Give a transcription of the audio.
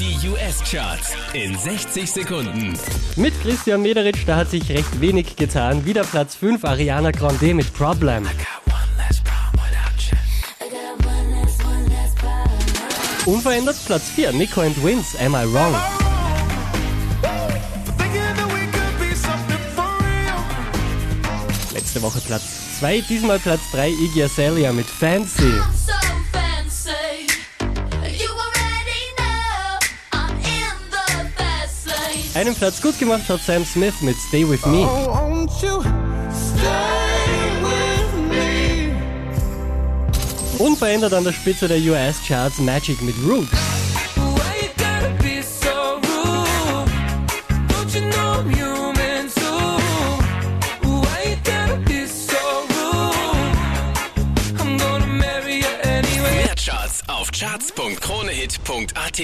Die US-Charts in 60 Sekunden. Mit Christian Mederitsch, da hat sich recht wenig getan. Wieder Platz 5, Ariana Grande mit Problem. Unverändert Platz 4, Nico and Wins, Am I Wrong? Letzte Woche Platz 2, diesmal Platz 3, Iggy Azalea mit Fancy. Einen Platz gut gemacht hat Sam Smith mit Stay With Me. Won't you stay with me? Unverändert an der Spitze der US-Charts Magic mit. Mehr Charts auf charts.kronehit.at.